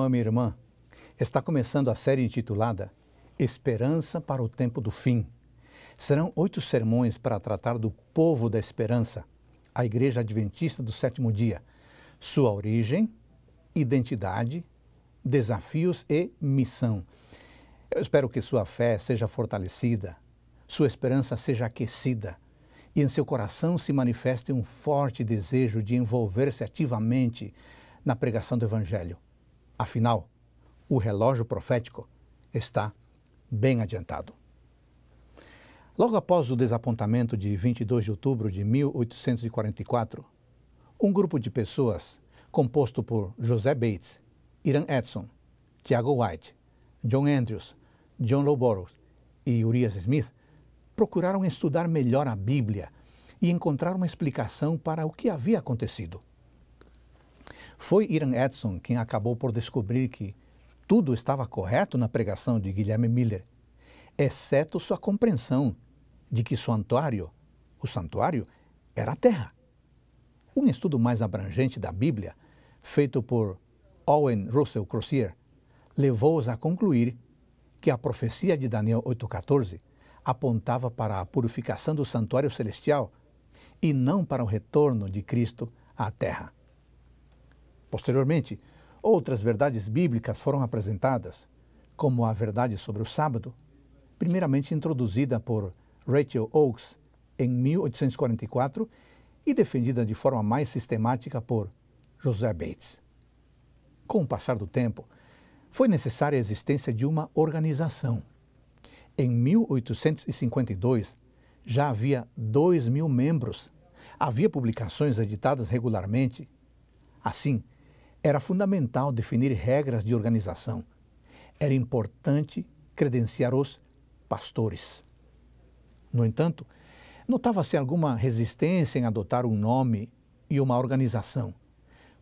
Irmão minha irmã. Está começando a série intitulada Esperança para o Tempo do Fim. Serão oito sermões para tratar do povo da esperança, a Igreja Adventista do Sétimo Dia, sua origem, identidade, desafios e missão. Eu espero que sua fé seja fortalecida, sua esperança seja aquecida e em seu coração se manifeste um forte desejo de envolver-se ativamente na pregação do Evangelho. Afinal, o relógio profético está bem adiantado. Logo após o desapontamento de 22 de outubro de 1844, um grupo de pessoas, composto por José Bates, Iran Edson, Tiago White, John Andrews, John Lowborough e Urias Smith, procuraram estudar melhor a Bíblia e encontrar uma explicação para o que havia acontecido. Foi Iran Edson quem acabou por descobrir que tudo estava correto na pregação de Guilherme Miller, exceto sua compreensão de que santuário, o santuário, era a terra. Um estudo mais abrangente da Bíblia, feito por Owen Russell Crozier, levou-os a concluir que a profecia de Daniel 8,14 apontava para a purificação do santuário celestial e não para o retorno de Cristo à terra. Posteriormente, outras verdades bíblicas foram apresentadas, como a verdade sobre o sábado, primeiramente introduzida por Rachel Oakes em 1844 e defendida de forma mais sistemática por José Bates. Com o passar do tempo, foi necessária a existência de uma organização. Em 1852, já havia 2 mil membros. Havia publicações editadas regularmente. Assim, era fundamental definir regras de organização. Era importante credenciar os pastores. No entanto, notava-se alguma resistência em adotar um nome e uma organização.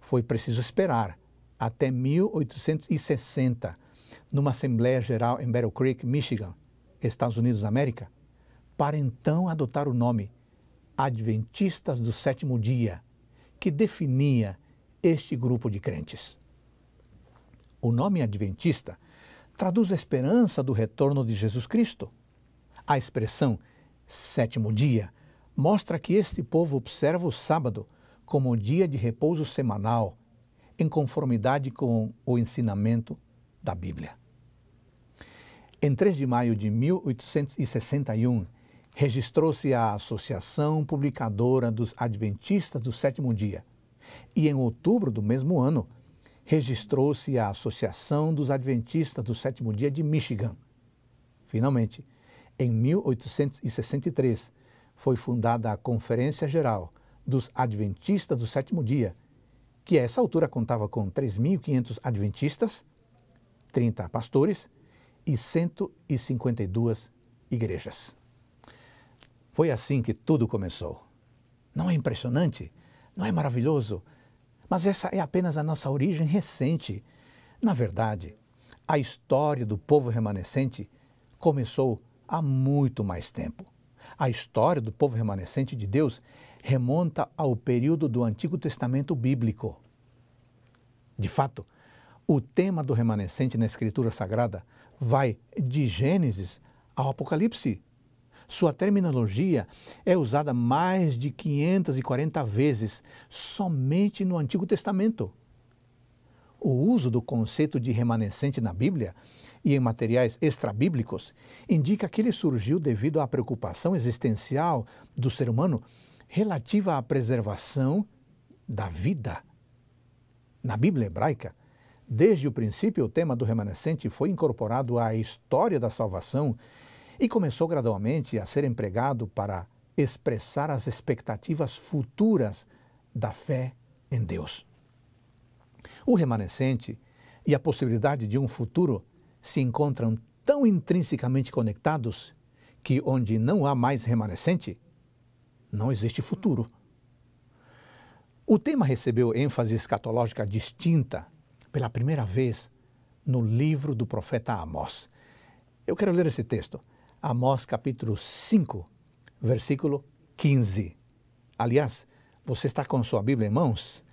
Foi preciso esperar até 1860, numa Assembleia Geral em Battle Creek, Michigan, Estados Unidos da América, para então adotar o nome Adventistas do Sétimo Dia, que definia este grupo de crentes. O nome Adventista traduz a esperança do retorno de Jesus Cristo. A expressão sétimo dia mostra que este povo observa o sábado como dia de repouso semanal, em conformidade com o ensinamento da Bíblia. Em 3 de maio de 1861, registrou-se a Associação Publicadora dos Adventistas do Sétimo Dia e em outubro do mesmo ano, registrou-se a Associação dos Adventistas do Sétimo Dia de Michigan. Finalmente, em 1863, foi fundada a Conferência Geral dos Adventistas do Sétimo Dia, que a essa altura contava com 3.500 adventistas, 30 pastores e 152 igrejas. Foi assim que tudo começou. Não é impressionante? Não é maravilhoso? Mas essa é apenas a nossa origem recente. Na verdade, a história do povo remanescente começou há muito mais tempo. A história do povo remanescente de Deus remonta ao período do Antigo Testamento bíblico. De fato, o tema do remanescente na Escritura Sagrada vai de Gênesis ao Apocalipse. Sua terminologia é usada mais de 540 vezes somente no Antigo Testamento. O uso do conceito de remanescente na Bíblia e em materiais extrabíblicos indica que ele surgiu devido à preocupação existencial do ser humano relativa à preservação da vida. Na Bíblia hebraica, desde o princípio, o tema do remanescente foi incorporado à história da salvação e começou gradualmente a ser empregado para expressar as expectativas futuras da fé em Deus. O remanescente e a possibilidade de um futuro se encontram tão intrinsecamente conectados que onde não há mais remanescente, não existe futuro. O tema recebeu ênfase escatológica distinta pela primeira vez no livro do profeta Amós. Eu quero ler esse texto. Amós capítulo 5, versículo 15. Aliás, você está com sua Bíblia em mãos?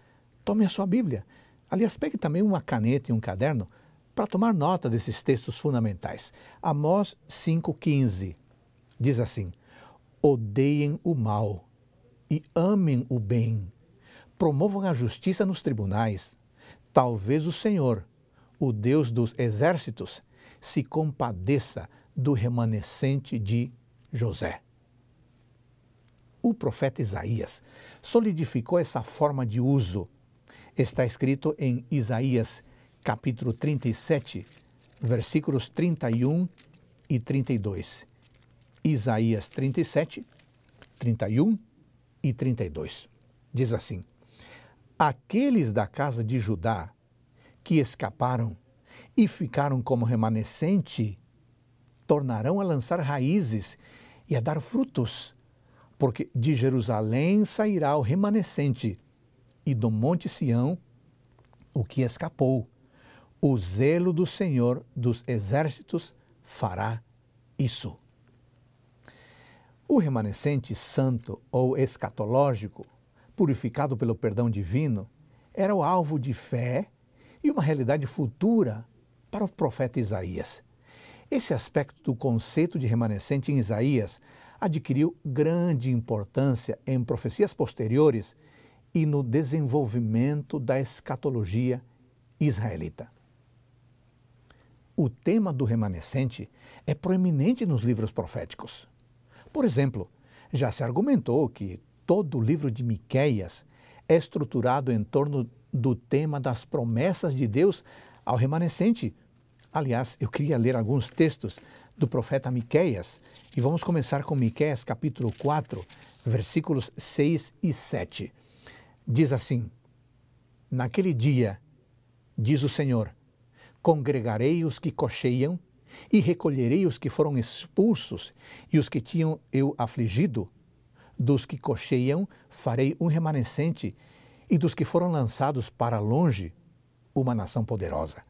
Tome a sua Bíblia. Aliás, pegue também uma caneta e um caderno para tomar nota desses textos fundamentais. Amós 5,15 diz assim: Odeiem o mal e amem o bem, promovam a justiça nos tribunais. Talvez o Senhor, o Deus dos exércitos, se compadeça do remanescente de José. O profeta Isaías solidificou essa forma de uso. Está escrito em Isaías capítulo 37, versículos 31 e 32. Isaías 37, 31 e 32. Diz assim: Aqueles da casa de Judá que escaparam e ficaram como remanescente tornarão a lançar raízes e a dar frutos, porque de Jerusalém sairá o remanescente e do Monte Sião o que escapou o zelo do Senhor dos exércitos fará isso. O remanescente santo ou escatológico, purificado pelo perdão divino, era o alvo de fé e uma realidade futura para o profeta Isaías. Esse aspecto do conceito de remanescente em Isaías adquiriu grande importância em profecias posteriores e no desenvolvimento da escatologia israelita. O tema do remanescente é proeminente nos livros proféticos. Por exemplo, já se argumentou que todo o livro de Miqueias é estruturado em torno do tema das promessas de Deus ao remanescente. Aliás, eu queria ler alguns textos do profeta Miqueias e vamos começar com Miqueias capítulo 4, versículos 6 e 7. Diz assim: Naquele dia, diz o Senhor, congregarei os que cocheiam e recolherei os que foram expulsos e os que tinham eu afligido. Dos que cocheiam farei um remanescente e dos que foram lançados para longe, uma nação poderosa.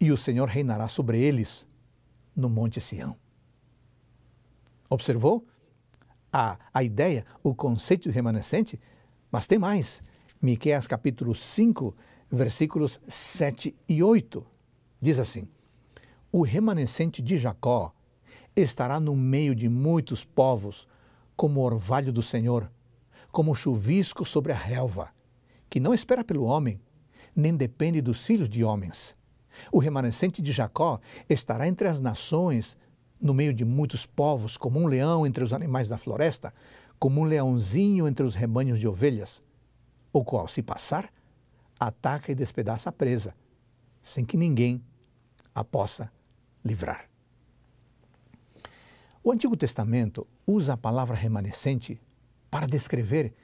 E o Senhor reinará sobre eles no Monte Sião. Observou a, a ideia, o conceito de remanescente? Mas tem mais. Miqueias capítulo 5, versículos 7 e 8 Diz assim: O remanescente de Jacó estará no meio de muitos povos, como orvalho do Senhor, como chuvisco sobre a relva, que não espera pelo homem, nem depende dos filhos de homens. O remanescente de Jacó estará entre as nações, no meio de muitos povos, como um leão entre os animais da floresta, como um leãozinho entre os rebanhos de ovelhas, o qual, se passar, ataca e despedaça a presa sem que ninguém a possa livrar. O Antigo Testamento usa a palavra remanescente para descrever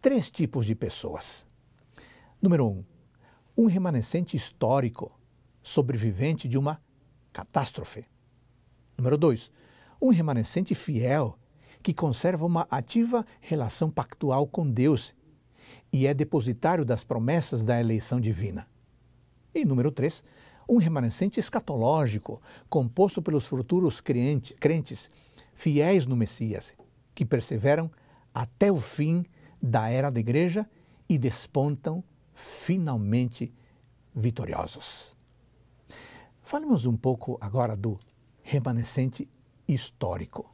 três tipos de pessoas. Número um, um remanescente histórico, sobrevivente de uma catástrofe. Número dois, um remanescente fiel que conserva uma ativa relação pactual com Deus e é depositário das promessas da eleição divina. E número 3, um remanescente escatológico, composto pelos futuros crentes fiéis no Messias, que perseveram até o fim da era da igreja e despontam finalmente vitoriosos. Falemos um pouco agora do remanescente histórico.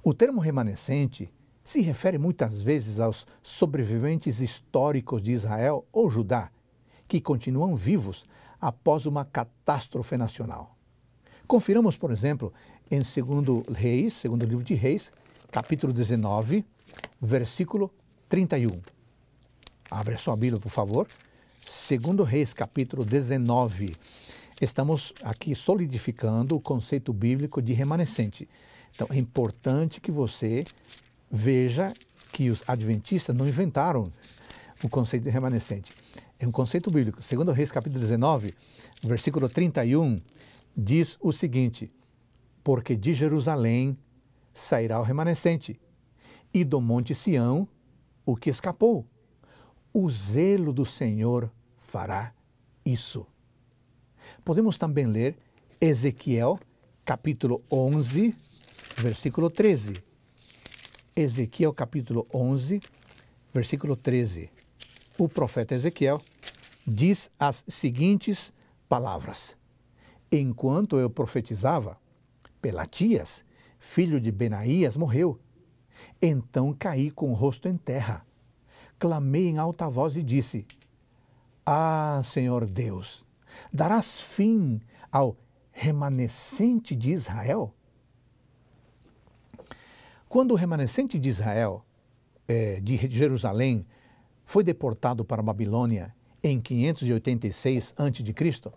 O termo remanescente se refere muitas vezes aos sobreviventes históricos de Israel ou Judá que continuam vivos após uma catástrofe nacional. Confiramos, por exemplo, em 2 Reis, segundo livro de Reis, capítulo 19, versículo 31. Abre a sua Bíblia, por favor. 2 Reis, capítulo 19. Estamos aqui solidificando o conceito bíblico de remanescente. Então, é importante que você veja que os adventistas não inventaram o conceito de remanescente é um conceito bíblico. Segundo Reis, capítulo 19, versículo 31, diz o seguinte: Porque de Jerusalém sairá o remanescente, e do monte Sião o que escapou. O zelo do Senhor fará isso. Podemos também ler Ezequiel, capítulo 11, versículo 13. Ezequiel, capítulo 11, versículo 13 o profeta Ezequiel diz as seguintes palavras: Enquanto eu profetizava, Pelatias, filho de Benaías, morreu. Então caí com o rosto em terra. Clamei em alta voz e disse: Ah, Senhor Deus, darás fim ao remanescente de Israel? Quando o remanescente de Israel, é, de Jerusalém, foi deportado para a Babilônia em 586 a.C.,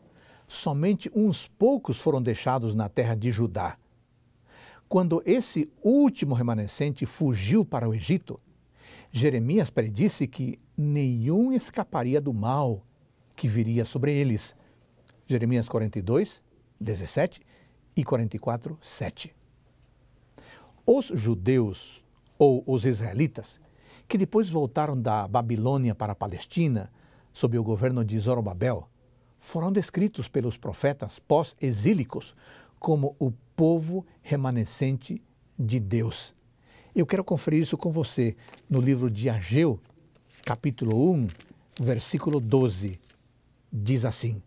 somente uns poucos foram deixados na terra de Judá. Quando esse último remanescente fugiu para o Egito, Jeremias predisse que nenhum escaparia do mal que viria sobre eles. Jeremias 42, 17 e 44, 7. Os judeus ou os israelitas, que depois voltaram da Babilônia para a Palestina, sob o governo de Zorobabel, foram descritos pelos profetas pós-exílicos como o povo remanescente de Deus. Eu quero conferir isso com você no livro de Ageu, capítulo 1, versículo 12. Diz assim: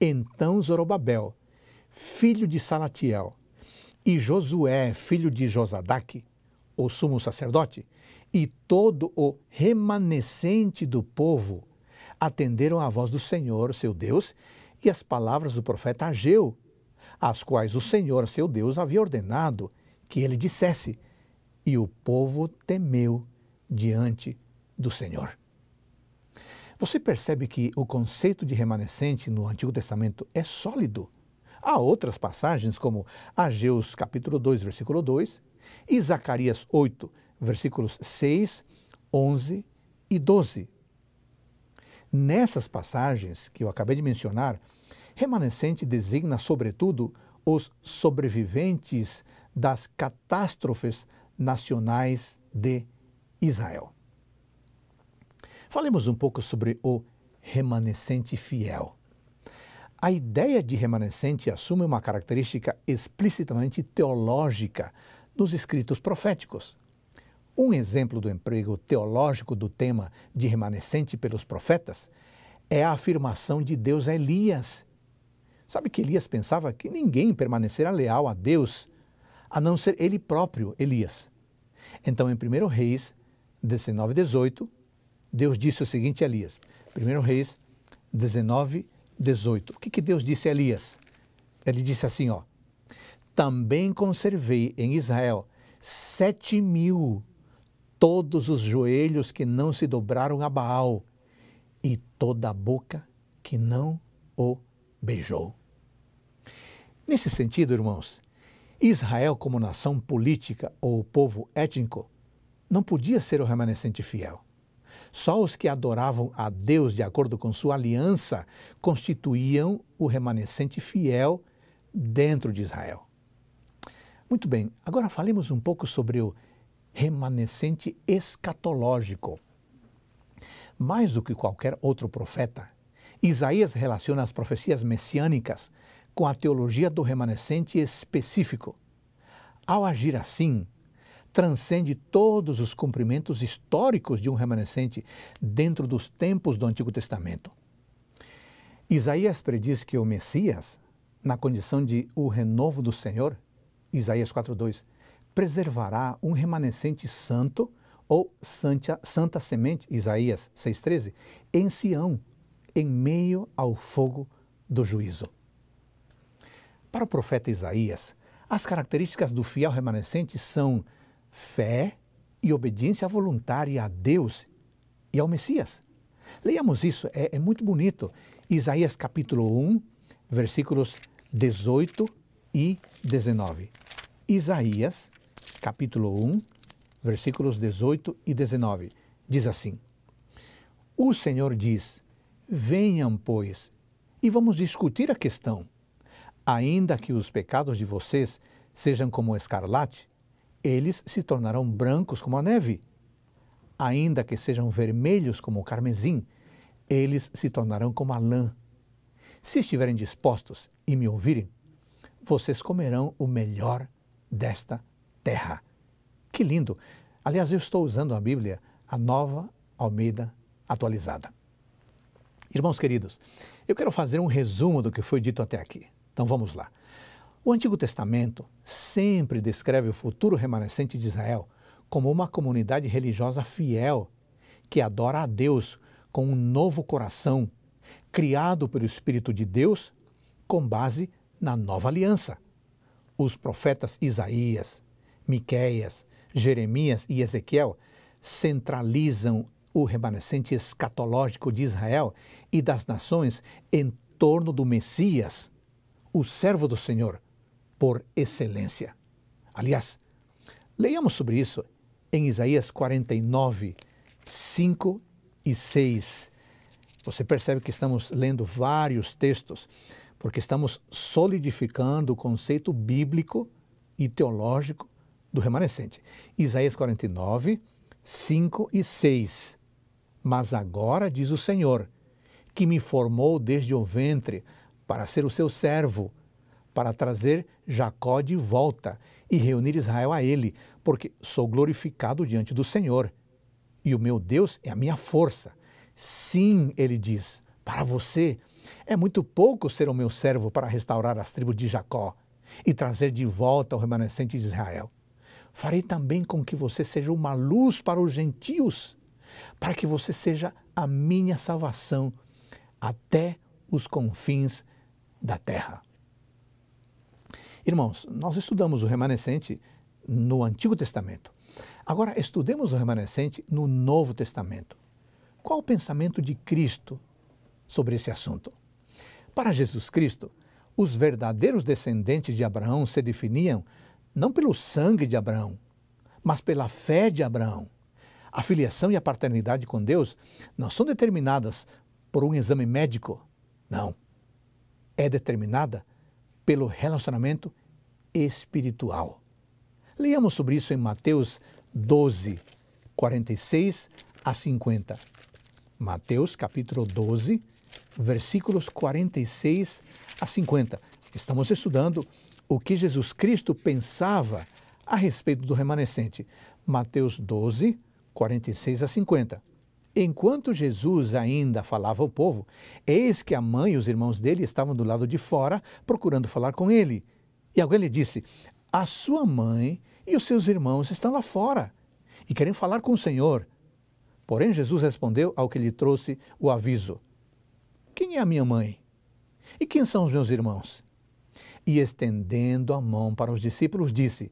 Então Zorobabel, filho de Salatiel, e Josué, filho de Josadaque, o sumo sacerdote, e todo o remanescente do povo atenderam à voz do Senhor, seu Deus, e às palavras do profeta Ageu, as quais o Senhor, seu Deus, havia ordenado que ele dissesse, e o povo temeu diante do Senhor. Você percebe que o conceito de remanescente no Antigo Testamento é sólido. Há outras passagens, como Ageus capítulo 2, versículo 2, e Zacarias 8, versículos 6, 11 e 12. Nessas passagens que eu acabei de mencionar, remanescente designa, sobretudo, os sobreviventes das catástrofes nacionais de Israel. Falemos um pouco sobre o remanescente fiel. A ideia de remanescente assume uma característica explicitamente teológica nos escritos proféticos. Um exemplo do emprego teológico do tema de remanescente pelos profetas é a afirmação de Deus a Elias. Sabe que Elias pensava que ninguém permanecerá leal a Deus a não ser ele próprio, Elias. Então, em 1 Reis 19, 18, Deus disse o seguinte a Elias. 1 Reis 19, 18. O que, que Deus disse a Elias? Ele disse assim, ó. Também conservei em Israel sete mil todos os joelhos que não se dobraram a Baal e toda a boca que não o beijou. Nesse sentido, irmãos, Israel, como nação política ou povo étnico, não podia ser o remanescente fiel. Só os que adoravam a Deus de acordo com sua aliança constituíam o remanescente fiel dentro de Israel. Muito bem, agora falemos um pouco sobre o remanescente escatológico. Mais do que qualquer outro profeta, Isaías relaciona as profecias messiânicas com a teologia do remanescente específico. Ao agir assim, transcende todos os cumprimentos históricos de um remanescente dentro dos tempos do Antigo Testamento. Isaías prediz que o Messias, na condição de o renovo do Senhor, Isaías 4:2, preservará um remanescente santo ou santa, santa semente, Isaías 6:13, em Sião, em meio ao fogo do juízo. Para o profeta Isaías, as características do fiel remanescente são fé e obediência voluntária a Deus e ao Messias. Leiamos isso, é, é muito bonito. Isaías capítulo 1, versículos 18 e 19. Isaías capítulo 1, versículos 18 e 19. Diz assim: O Senhor diz: Venham, pois, e vamos discutir a questão. Ainda que os pecados de vocês sejam como escarlate, eles se tornarão brancos como a neve. Ainda que sejam vermelhos como o carmesim, eles se tornarão como a lã. Se estiverem dispostos e me ouvirem, vocês comerão o melhor desta terra. Que lindo! Aliás, eu estou usando a Bíblia, a nova Almeida atualizada. Irmãos queridos, eu quero fazer um resumo do que foi dito até aqui. Então vamos lá. O Antigo Testamento sempre descreve o futuro remanescente de Israel como uma comunidade religiosa fiel que adora a Deus com um novo coração, criado pelo Espírito de Deus com base na nova aliança. Os profetas Isaías, Miqueias, Jeremias e Ezequiel centralizam o remanescente escatológico de Israel e das nações em torno do Messias, o servo do Senhor, por excelência. Aliás, leiamos sobre isso em Isaías 49, 5 e 6. Você percebe que estamos lendo vários textos, porque estamos solidificando o conceito bíblico e teológico do remanescente. Isaías 49, 5 e 6. Mas agora diz o Senhor, que me formou desde o ventre para ser o seu servo, para trazer Jacó de volta e reunir Israel a ele, porque sou glorificado diante do Senhor. E o meu Deus é a minha força. Sim, ele diz, para você é muito pouco ser o meu servo para restaurar as tribos de Jacó e trazer de volta o remanescente de Israel. Farei também com que você seja uma luz para os gentios para que você seja a minha salvação até os confins da terra. Irmãos, nós estudamos o remanescente no Antigo Testamento. Agora, estudemos o remanescente no Novo Testamento. Qual o pensamento de Cristo sobre esse assunto? Para Jesus Cristo, os verdadeiros descendentes de Abraão se definiam não pelo sangue de Abraão, mas pela fé de Abraão. A filiação e a paternidade com Deus não são determinadas por um exame médico, não. É determinada pelo relacionamento espiritual. Leamos sobre isso em Mateus 12, 46 a 50. Mateus capítulo 12, versículos 46 a 50. Estamos estudando o que Jesus Cristo pensava a respeito do remanescente. Mateus 12, 46 a 50. Enquanto Jesus ainda falava ao povo, eis que a mãe e os irmãos dele estavam do lado de fora, procurando falar com ele. E alguém lhe disse: A sua mãe e os seus irmãos estão lá fora e querem falar com o Senhor. Porém, Jesus respondeu ao que lhe trouxe o aviso: Quem é a minha mãe? E quem são os meus irmãos? E estendendo a mão para os discípulos, disse: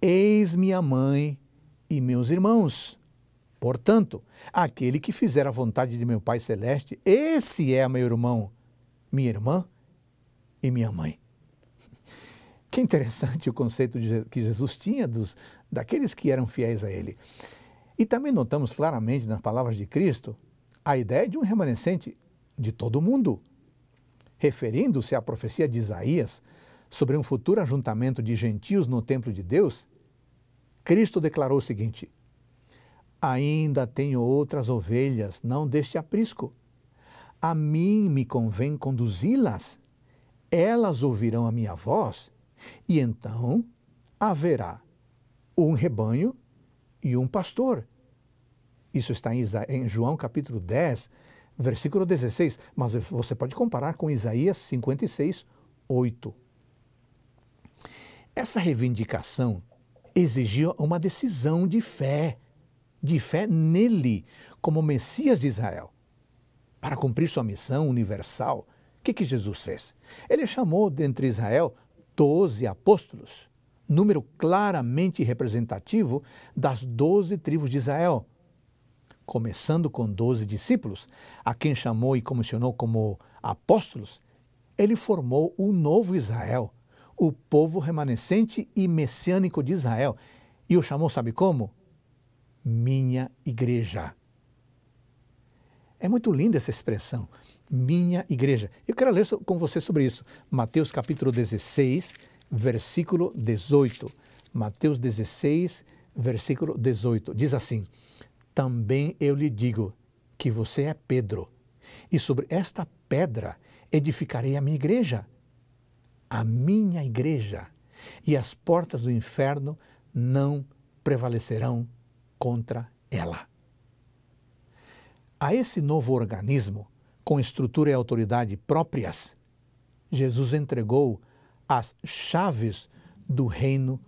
Eis minha mãe e meus irmãos. Portanto, aquele que fizer a vontade de meu Pai Celeste, esse é meu irmão, minha irmã e minha mãe. Que interessante o conceito que Jesus tinha dos, daqueles que eram fiéis a Ele. E também notamos claramente nas palavras de Cristo a ideia de um remanescente de todo o mundo. Referindo-se à profecia de Isaías sobre um futuro ajuntamento de gentios no templo de Deus, Cristo declarou o seguinte: Ainda tenho outras ovelhas, não deste aprisco. A mim me convém conduzi-las. Elas ouvirão a minha voz, e então haverá um rebanho e um pastor. Isso está em João capítulo 10, versículo 16, mas você pode comparar com Isaías 56, 8. Essa reivindicação exigia uma decisão de fé de fé nele como Messias de Israel. Para cumprir sua missão universal, o que, que Jesus fez? Ele chamou dentre Israel doze apóstolos, número claramente representativo das doze tribos de Israel. Começando com doze discípulos, a quem chamou e comissionou como apóstolos, ele formou o novo Israel, o povo remanescente e messiânico de Israel. E o chamou, sabe como? minha igreja. É muito linda essa expressão, minha igreja. Eu quero ler com você sobre isso. Mateus capítulo 16, versículo 18. Mateus 16, versículo 18. Diz assim: Também eu lhe digo que você é Pedro, e sobre esta pedra edificarei a minha igreja. A minha igreja. E as portas do inferno não prevalecerão contra ela. A esse novo organismo com estrutura e autoridade próprias, Jesus entregou as chaves do reino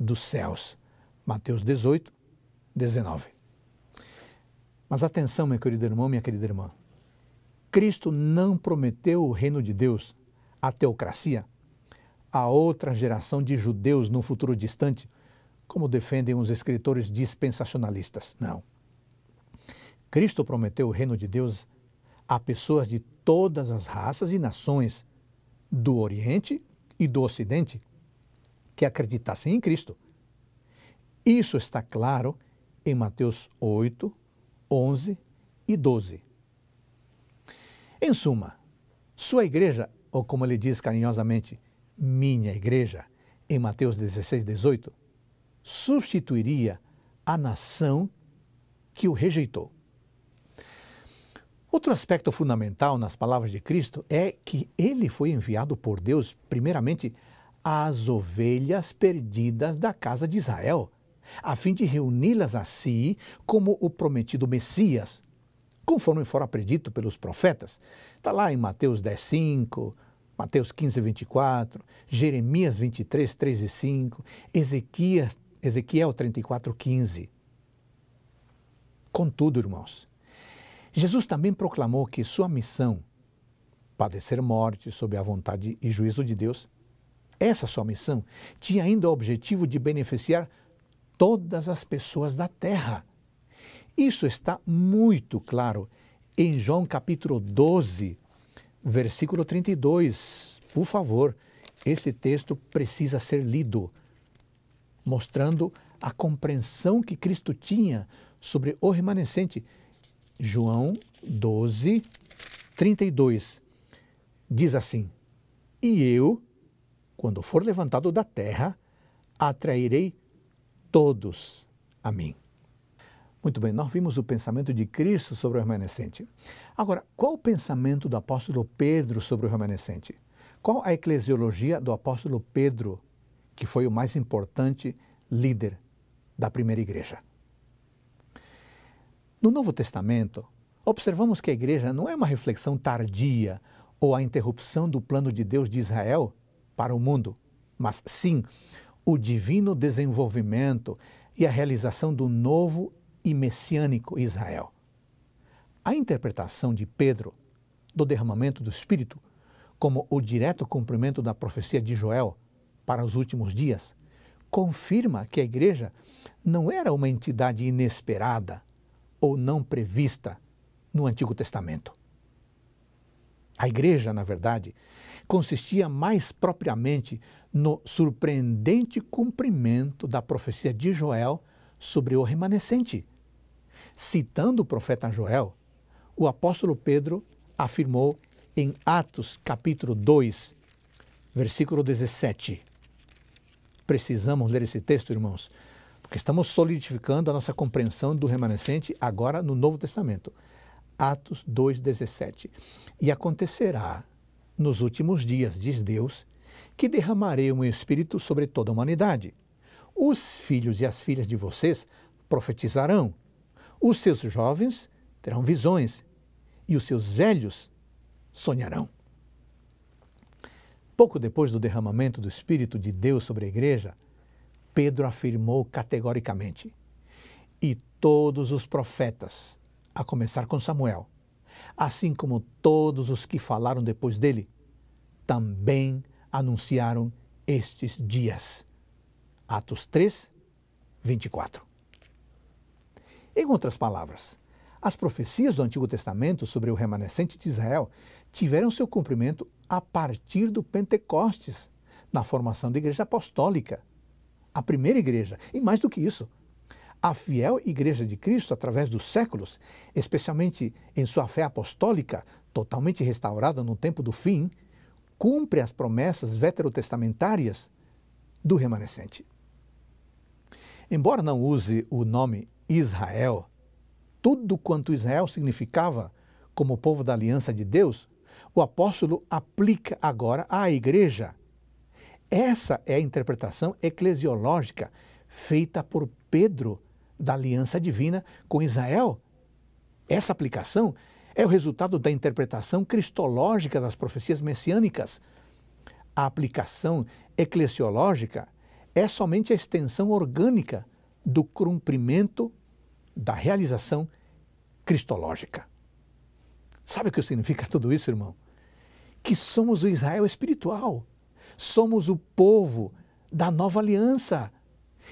dos céus. Mateus 18, 19. Mas atenção, meu querido irmão, minha querida irmã. Cristo não prometeu o reino de Deus, a teocracia, a outra geração de judeus no futuro distante, como defendem os escritores dispensacionalistas. Não. Cristo prometeu o reino de Deus a pessoas de todas as raças e nações do Oriente e do Ocidente que acreditassem em Cristo. Isso está claro em Mateus 8, 11 e 12. Em suma, sua igreja, ou como ele diz carinhosamente, minha igreja, em Mateus 16, 18, substituiria a nação que o rejeitou. Outro aspecto fundamental nas palavras de Cristo é que ele foi enviado por Deus, primeiramente, às ovelhas perdidas da casa de Israel, a fim de reuni-las a si como o prometido Messias, conforme fora predito pelos profetas. Está lá em Mateus 10, 5, Mateus 15, 24, Jeremias 23, 3 e 5, Ezequias, Ezequiel 34, 15. Contudo, irmãos, Jesus também proclamou que sua missão, padecer morte sob a vontade e juízo de Deus, essa sua missão tinha ainda o objetivo de beneficiar todas as pessoas da terra. Isso está muito claro em João capítulo 12, versículo 32. Por favor, esse texto precisa ser lido, mostrando a compreensão que Cristo tinha sobre o remanescente João 12, 32. Diz assim: E eu, quando for levantado da terra, atrairei todos a mim. Muito bem, nós vimos o pensamento de Cristo sobre o remanescente. Agora, qual o pensamento do apóstolo Pedro sobre o remanescente? Qual a eclesiologia do apóstolo Pedro, que foi o mais importante líder da primeira igreja? No Novo Testamento, observamos que a igreja não é uma reflexão tardia ou a interrupção do plano de Deus de Israel para o mundo, mas sim o divino desenvolvimento e a realização do novo e messiânico Israel. A interpretação de Pedro do derramamento do Espírito como o direto cumprimento da profecia de Joel para os últimos dias confirma que a igreja não era uma entidade inesperada ou não prevista no Antigo Testamento. A igreja, na verdade, consistia mais propriamente no surpreendente cumprimento da profecia de Joel sobre o remanescente. Citando o profeta Joel, o apóstolo Pedro afirmou em Atos capítulo 2, versículo 17. Precisamos ler esse texto, irmãos, porque estamos solidificando a nossa compreensão do remanescente agora no Novo Testamento. Atos 2,17. E acontecerá nos últimos dias, diz Deus, que derramarei o meu espírito sobre toda a humanidade. Os filhos e as filhas de vocês profetizarão, os seus jovens terão visões, e os seus velhos sonharão. Pouco depois do derramamento do Espírito de Deus sobre a igreja, Pedro afirmou categoricamente: E todos os profetas, a começar com Samuel, assim como todos os que falaram depois dele, também anunciaram estes dias. Atos 3, 24. Em outras palavras, as profecias do Antigo Testamento sobre o remanescente de Israel tiveram seu cumprimento a partir do Pentecostes, na formação da Igreja Apostólica a primeira igreja. E mais do que isso, a fiel Igreja de Cristo, através dos séculos, especialmente em sua fé apostólica, totalmente restaurada no tempo do fim, cumpre as promessas veterotestamentárias do remanescente. Embora não use o nome Israel, tudo quanto Israel significava como povo da aliança de Deus, o apóstolo aplica agora à igreja essa é a interpretação eclesiológica feita por Pedro da aliança divina com Israel. Essa aplicação É o resultado da interpretação cristológica das profecias messiânicas. A aplicação eclesiológica é somente a extensão orgânica do cumprimento da realização cristológica. Sabe o que significa tudo isso, irmão? Que somos o Israel espiritual. Somos o povo da nova aliança.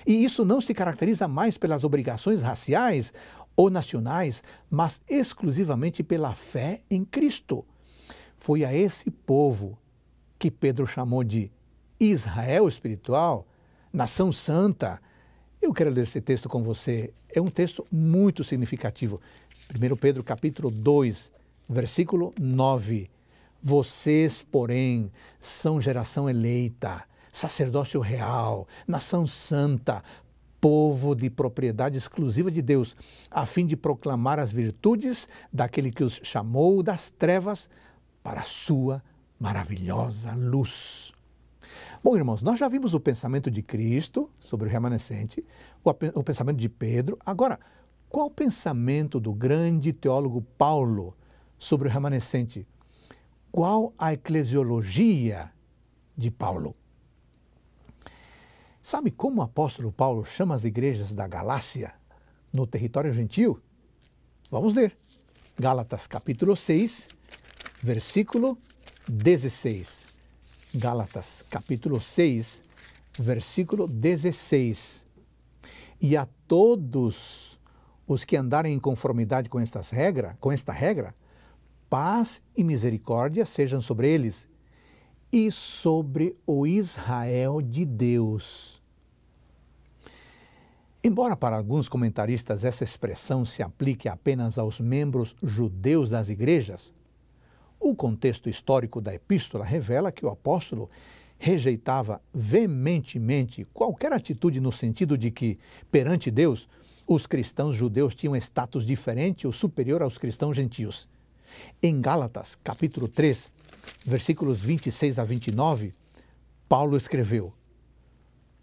E isso não se caracteriza mais pelas obrigações raciais ou nacionais, mas exclusivamente pela fé em Cristo. Foi a esse povo que Pedro chamou de Israel espiritual, nação santa. Eu quero ler esse texto com você. É um texto muito significativo. 1 Pedro capítulo 2, versículo 9. Vocês, porém, são geração eleita, sacerdócio real, nação santa, povo de propriedade exclusiva de Deus, a fim de proclamar as virtudes daquele que os chamou das trevas para a sua maravilhosa luz. Bom, irmãos, nós já vimos o pensamento de Cristo sobre o remanescente, o, pensamento de Pedro. Agora, qual o pensamento do grande teólogo Paulo sobre o remanescente? Qual a eclesiologia de Paulo? Sabe como o apóstolo Paulo chama as igrejas da Galácia, no território gentil? Vamos ler. Gálatas capítulo 6, versículo 16. Gálatas capítulo 6, versículo 16. E a todos os que andarem em conformidade com estas regra, com esta regra, paz e misericórdia sejam sobre eles e sobre o Israel de Deus. Embora para alguns comentaristas essa expressão se aplique apenas aos membros judeus das igrejas, o contexto histórico da epístola revela que o apóstolo rejeitava veementemente qualquer atitude no sentido de que, perante Deus, os cristãos judeus tinham status diferente ou superior aos cristãos gentios. Em Gálatas, capítulo 3, versículos 26 a 29, Paulo escreveu: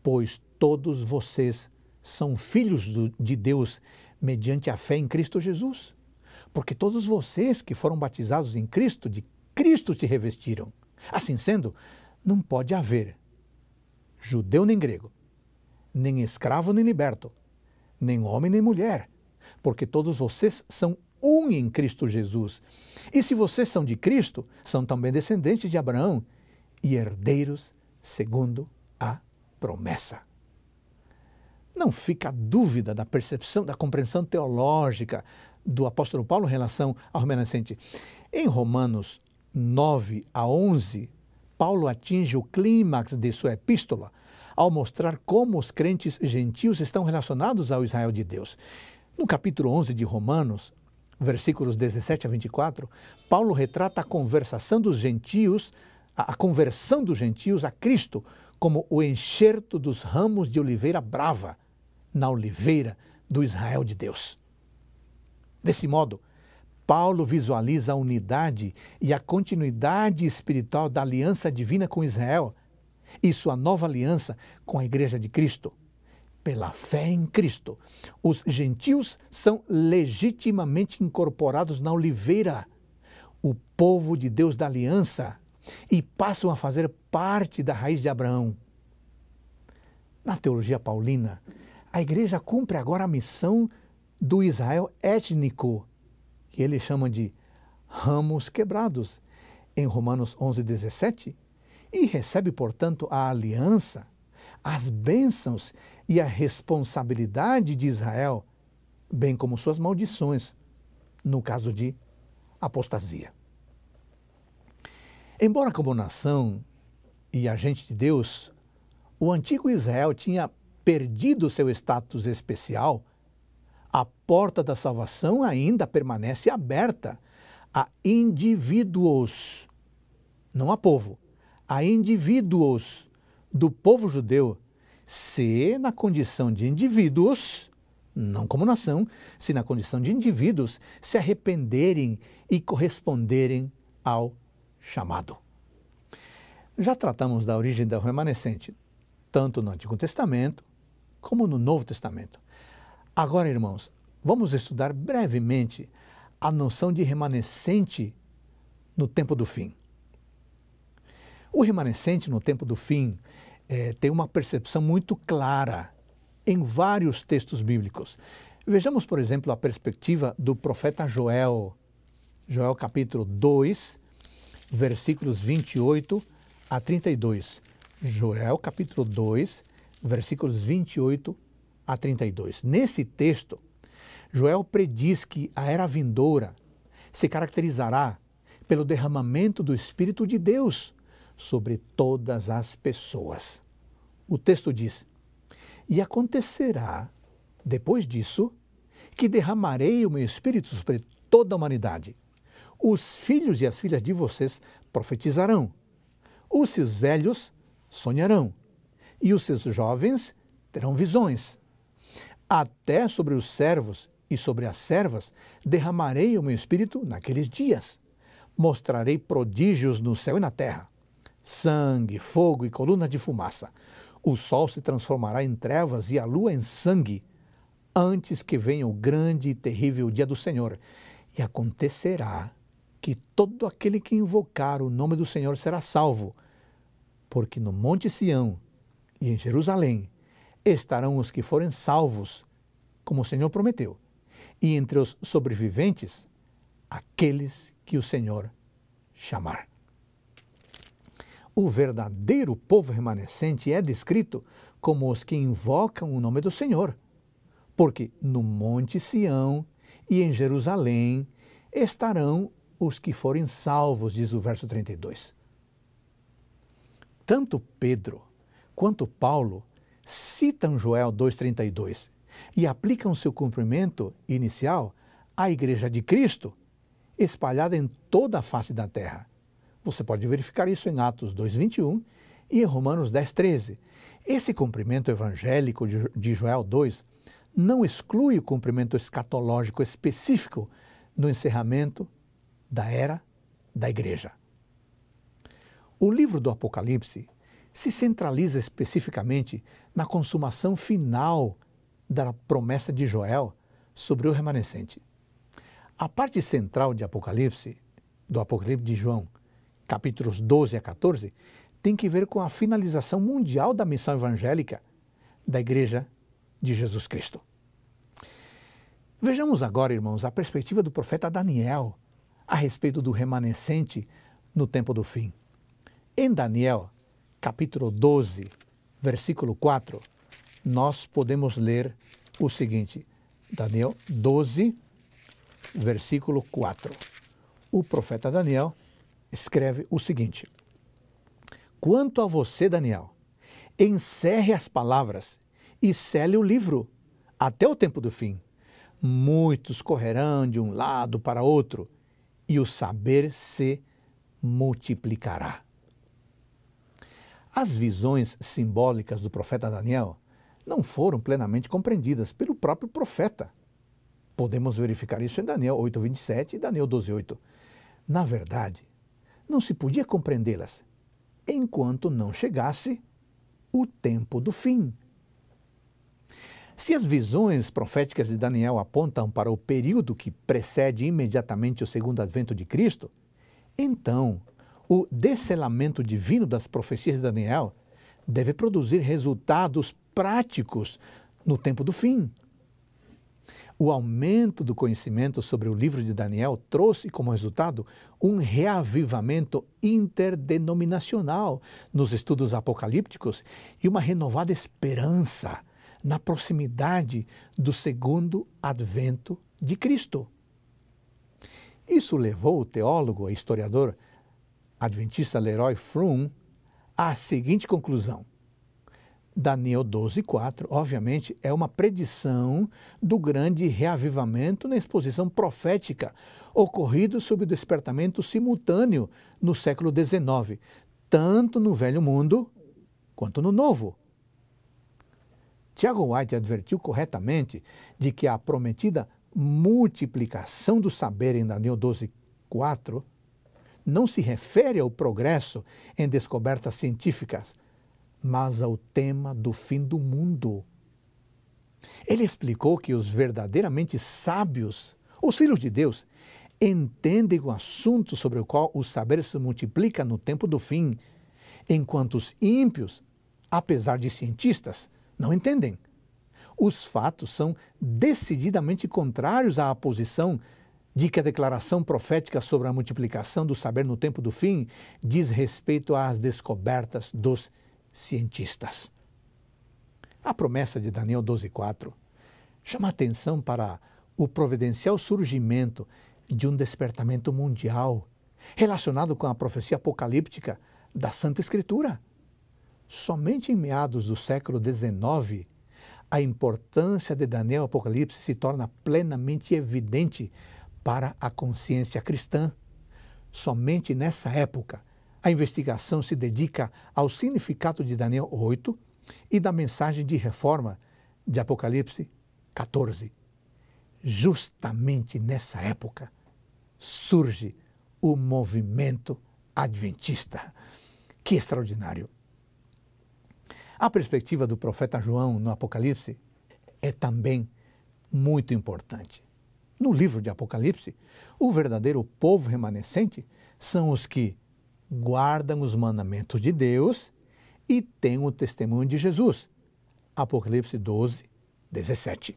Pois todos vocês são filhos de Deus mediante a fé em Cristo Jesus. Porque todos vocês que foram batizados em Cristo, de Cristo se revestiram. Assim sendo, não pode haver judeu nem grego, nem escravo nem liberto, nem homem nem mulher, porque todos vocês são um em Cristo Jesus. E se vocês são de Cristo, são também descendentes de Abraão e herdeiros segundo a promessa. Não fica dúvida da percepção, da compreensão teológica do apóstolo Paulo em relação ao remanescente. Em Romanos 9 a 11, Paulo atinge o clímax de sua epístola ao mostrar como os crentes gentios estão relacionados ao Israel de Deus. No capítulo 11 de Romanos, versículos 17 a 24, Paulo retrata a conversação dos gentios, a, conversão dos gentios a Cristo como o enxerto dos ramos de oliveira brava na oliveira do Israel de Deus. Desse modo, Paulo visualiza a unidade e a continuidade espiritual da aliança divina com Israel e sua nova aliança com a Igreja de Cristo pela fé em Cristo, os gentios são legitimamente incorporados na oliveira, o povo de Deus da aliança, e passam a fazer parte da raiz de Abraão. Na teologia paulina, a igreja cumpre agora a missão do Israel étnico, que ele chama de ramos quebrados, em Romanos 11, 17, e recebe, portanto, a aliança, as bênçãos e a responsabilidade de Israel, bem como suas maldições, no caso de apostasia. Embora como nação e agente de Deus, o antigo Israel tinha perdido seu status especial, a porta da salvação ainda permanece aberta a indivíduos, não a povo, a indivíduos do povo judeu se na condição de indivíduos, não como nação, se na condição de indivíduos se arrependerem e corresponderem ao chamado. Já tratamos da origem do remanescente, tanto no Antigo Testamento como no Novo Testamento. Agora, irmãos, vamos estudar brevemente a noção de remanescente no tempo do fim. O remanescente no tempo do fim é, tem uma percepção muito clara em vários textos bíblicos. Vejamos, por exemplo, a perspectiva do profeta Joel, Joel capítulo 2, versículos 28 a 32. Joel capítulo 2, versículos 28 a 32. Nesse texto, Joel prediz que a era vindoura se caracterizará pelo derramamento do Espírito de Deus sobre todas as pessoas. O texto diz: E acontecerá, depois disso, que derramarei o meu Espírito sobre toda a humanidade. Os filhos e as filhas de vocês profetizarão, os seus velhos sonharão, e os seus jovens terão visões. Até sobre os servos e sobre as servas derramarei o meu espírito naqueles dias. Mostrarei prodígios no céu e na terra: sangue, fogo e coluna de fumaça. O sol se transformará em trevas e a lua em sangue, antes que venha o grande e terrível dia do Senhor. E acontecerá que todo aquele que invocar o nome do Senhor será salvo, porque no Monte Sião e em Jerusalém estarão os que forem salvos, como o Senhor prometeu e entre os sobreviventes, aqueles que o Senhor chamar. O verdadeiro povo remanescente é descrito como os que invocam o nome do Senhor, porque no Monte Sião e em Jerusalém estarão os que forem salvos, diz o verso 32. Tanto Pedro quanto Paulo citam Joel 2,32 e aplicam seu cumprimento inicial à Igreja de Cristo, espalhada em toda a face da terra. Você pode verificar isso em Atos 2,21 e em Romanos 10,13. Esse cumprimento evangélico de Joel 2 não exclui o cumprimento escatológico específico no encerramento da era da Igreja. O livro do Apocalipse se centraliza especificamente na consumação final da promessa de Joel sobre o remanescente. A parte central de Apocalipse, do Apocalipse de João, capítulos 12 a 14, tem que ver com a finalização mundial da missão evangélica da Igreja de Jesus Cristo. Vejamos agora, irmãos, a perspectiva do profeta Daniel a respeito do remanescente no tempo do fim. Em Daniel, capítulo 12, versículo 4, nós podemos ler o seguinte: Daniel 12, versículo 4. O profeta Daniel escreve o seguinte: Quanto a você, Daniel, encerre as palavras e cele o livro até o tempo do fim. Muitos correrão de um lado para outro e o saber se multiplicará. As visões simbólicas do profeta Daniel não foram plenamente compreendidas pelo próprio profeta. Podemos verificar isso em Daniel 8:27 e Daniel 12:8. Na verdade, não se podia compreendê-las enquanto não chegasse o tempo do fim. Se as visões proféticas de Daniel apontam para o período que precede imediatamente o segundo advento de Cristo, então o descelamento divino das profecias de Daniel deve produzir resultados práticos no tempo do fim. O aumento do conhecimento sobre o livro de Daniel trouxe como resultado um reavivamento interdenominacional nos estudos apocalípticos e uma renovada esperança na proximidade do segundo advento de Cristo. Isso levou o teólogo e historiador adventista Leroy Froome à seguinte conclusão: Daniel 12, 4, obviamente, é uma predição do grande reavivamento na exposição profética ocorrido sob o despertamento simultâneo no século XIX, tanto no Velho Mundo quanto no Novo. Tiago White advertiu corretamente de que a prometida multiplicação do saber em Daniel 12, 4 não se refere ao progresso em descobertas científicas, mas ao tema do fim do mundo. Ele explicou que os verdadeiramente sábios, os filhos de Deus, entendem o assunto sobre o qual o saber se multiplica no tempo do fim, enquanto os ímpios, apesar de cientistas, não entendem. Os fatos são decididamente contrários à posição de que a declaração profética sobre a multiplicação do saber no tempo do fim diz respeito às descobertas dos cientistas. A promessa de Daniel 12,4 chama atenção para o providencial surgimento de um despertamento mundial relacionado com a profecia apocalíptica da Santa Escritura. Somente em meados do século XIX, a importância de Daniel Apocalipse se torna plenamente evidente para a consciência cristã. Somente nessa época, a investigação se dedica ao significado de Daniel 8 e da mensagem de reforma de Apocalipse 14. Justamente nessa época surge o movimento adventista. Que extraordinário! A perspectiva do profeta João no Apocalipse é também muito importante. No livro de Apocalipse, o verdadeiro povo remanescente são os que guardam os mandamentos de Deus e têm o testemunho de Jesus. Apocalipse 12, 17.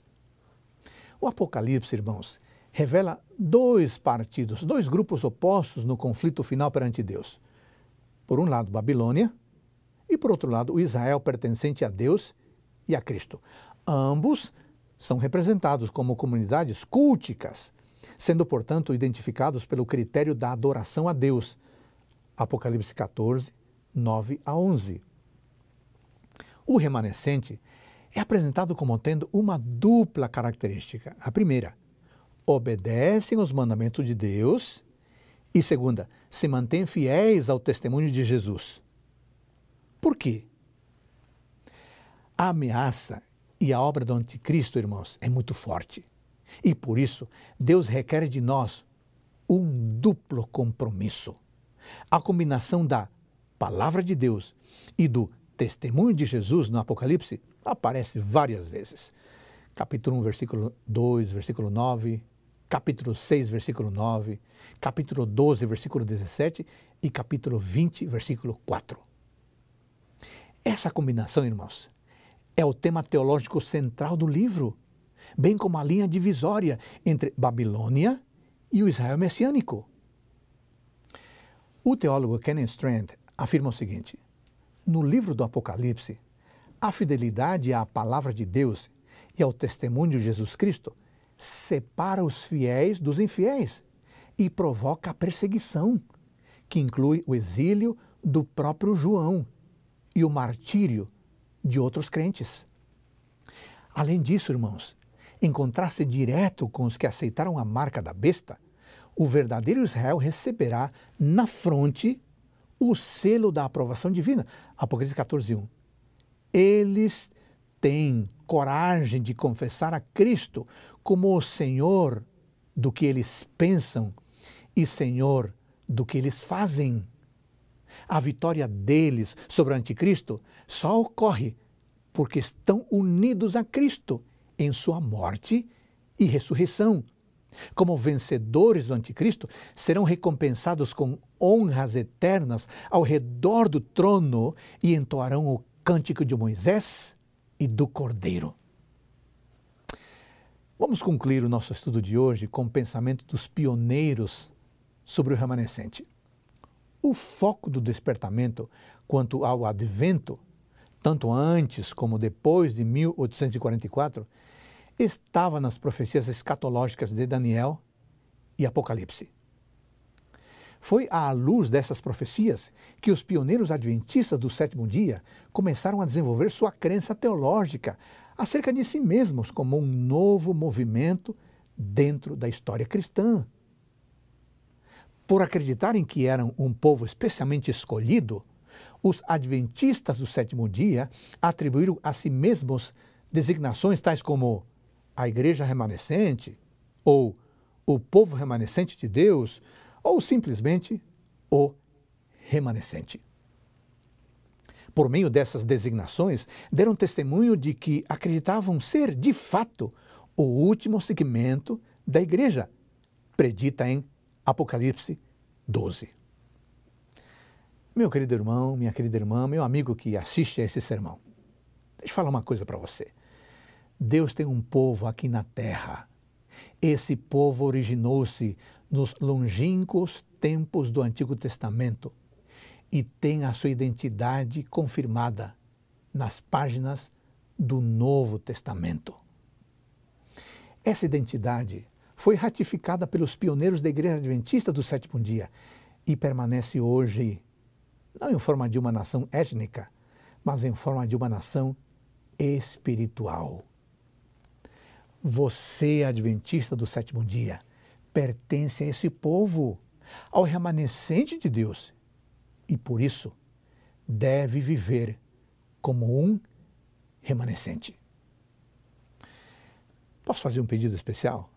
O Apocalipse, irmãos, revela dois partidos, dois grupos opostos no conflito final perante Deus. Por um lado, Babilônia, e por outro lado, o Israel pertencente a Deus e a Cristo. Ambos são representados como comunidades culticas, sendo, portanto, identificados pelo critério da adoração a Deus. Apocalipse 14, 9 a 11. O remanescente é apresentado como tendo uma dupla característica. A primeira, obedecem os mandamentos de Deus. E segunda, se mantêm fiéis ao testemunho de Jesus. Por quê? A ameaça e a obra do anticristo, irmãos, é muito forte. E por isso, Deus requer de nós um duplo compromisso. A combinação da palavra de Deus e do testemunho de Jesus no Apocalipse aparece várias vezes. Capítulo 1, versículo 2, versículo 9, capítulo 6, versículo 9, capítulo 12, versículo 17 e capítulo 20, versículo 4. Essa combinação, irmãos, é o tema teológico central do livro, bem como a linha divisória entre Babilônia e o Israel messiânico. O teólogo Kenneth Strand afirma o seguinte: no livro do Apocalipse, a fidelidade à palavra de Deus e ao testemunho de Jesus Cristo separa os fiéis dos infiéis e provoca a perseguição, que inclui o exílio do próprio João e o martírio de outros crentes. Além disso, irmãos, em contraste direto com os que aceitaram a marca da besta, o verdadeiro Israel receberá na fronte o selo da aprovação divina. Apocalipse 14, 1. Eles têm coragem de confessar a Cristo como o Senhor do que eles pensam e Senhor do que eles fazem. A vitória deles sobre o anticristo só ocorre porque estão unidos a Cristo em sua morte e ressurreição. Como vencedores do anticristo, serão recompensados com honras eternas ao redor do trono e entoarão o cântico de Moisés e do Cordeiro. Vamos concluir o nosso estudo de hoje com o pensamento dos pioneiros sobre o remanescente. O foco do despertamento quanto ao advento, tanto antes como depois de 1844, estava nas profecias escatológicas de Daniel e Apocalipse. Foi à luz dessas profecias que os pioneiros adventistas do sétimo dia começaram a desenvolver sua crença teológica acerca de si mesmos como um novo movimento dentro da história cristã por acreditarem que eram um povo especialmente escolhido, os adventistas do sétimo dia atribuíram a si mesmos designações tais como a igreja remanescente, ou o povo remanescente de Deus, ou simplesmente o remanescente. Por meio dessas designações, deram testemunho de que acreditavam ser, de fato, o último segmento da igreja, predita em Apocalipse 12. Meu querido irmão, minha querida irmã, meu amigo que assiste a esse sermão, deixa eu falar uma coisa para você. Deus tem um povo aqui na terra. Esse povo originou-se nos longínquos tempos do Antigo Testamento e tem a sua identidade confirmada nas páginas do Novo Testamento. Essa identidade foi ratificada pelos pioneiros da Igreja Adventista do sétimo dia e permanece hoje, não em forma de uma nação étnica, mas em forma de uma nação espiritual. Você, adventista do sétimo dia, pertence a esse povo, ao remanescente de Deus, e por isso deve viver como um remanescente. Posso fazer um pedido especial?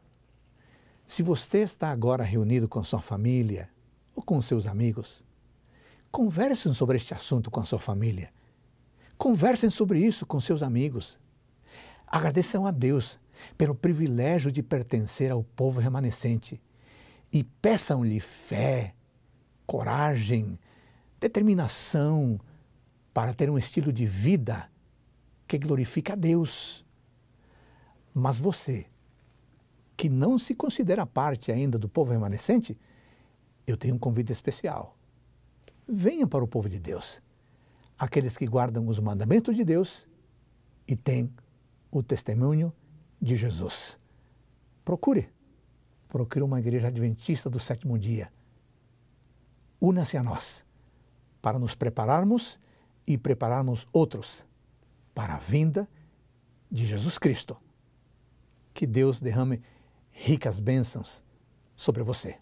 Se você está agora reunido com sua família ou com seus amigos, conversem sobre este assunto com a sua família. Conversem sobre isso com seus amigos. Agradeçam a Deus pelo privilégio de pertencer ao povo remanescente e peçam-lhe fé, coragem, determinação para ter um estilo de vida que glorifica a Deus. Mas você, que não se considera parte ainda do povo remanescente, eu tenho um convite especial. Venha para o povo de Deus, aqueles que guardam os mandamentos de Deus e têm o testemunho de Jesus. Procure, procure uma igreja adventista do sétimo dia. Una-se a nós para nos prepararmos e prepararmos outros para a vinda de Jesus Cristo. Que Deus derrame ricas bênçãos sobre você.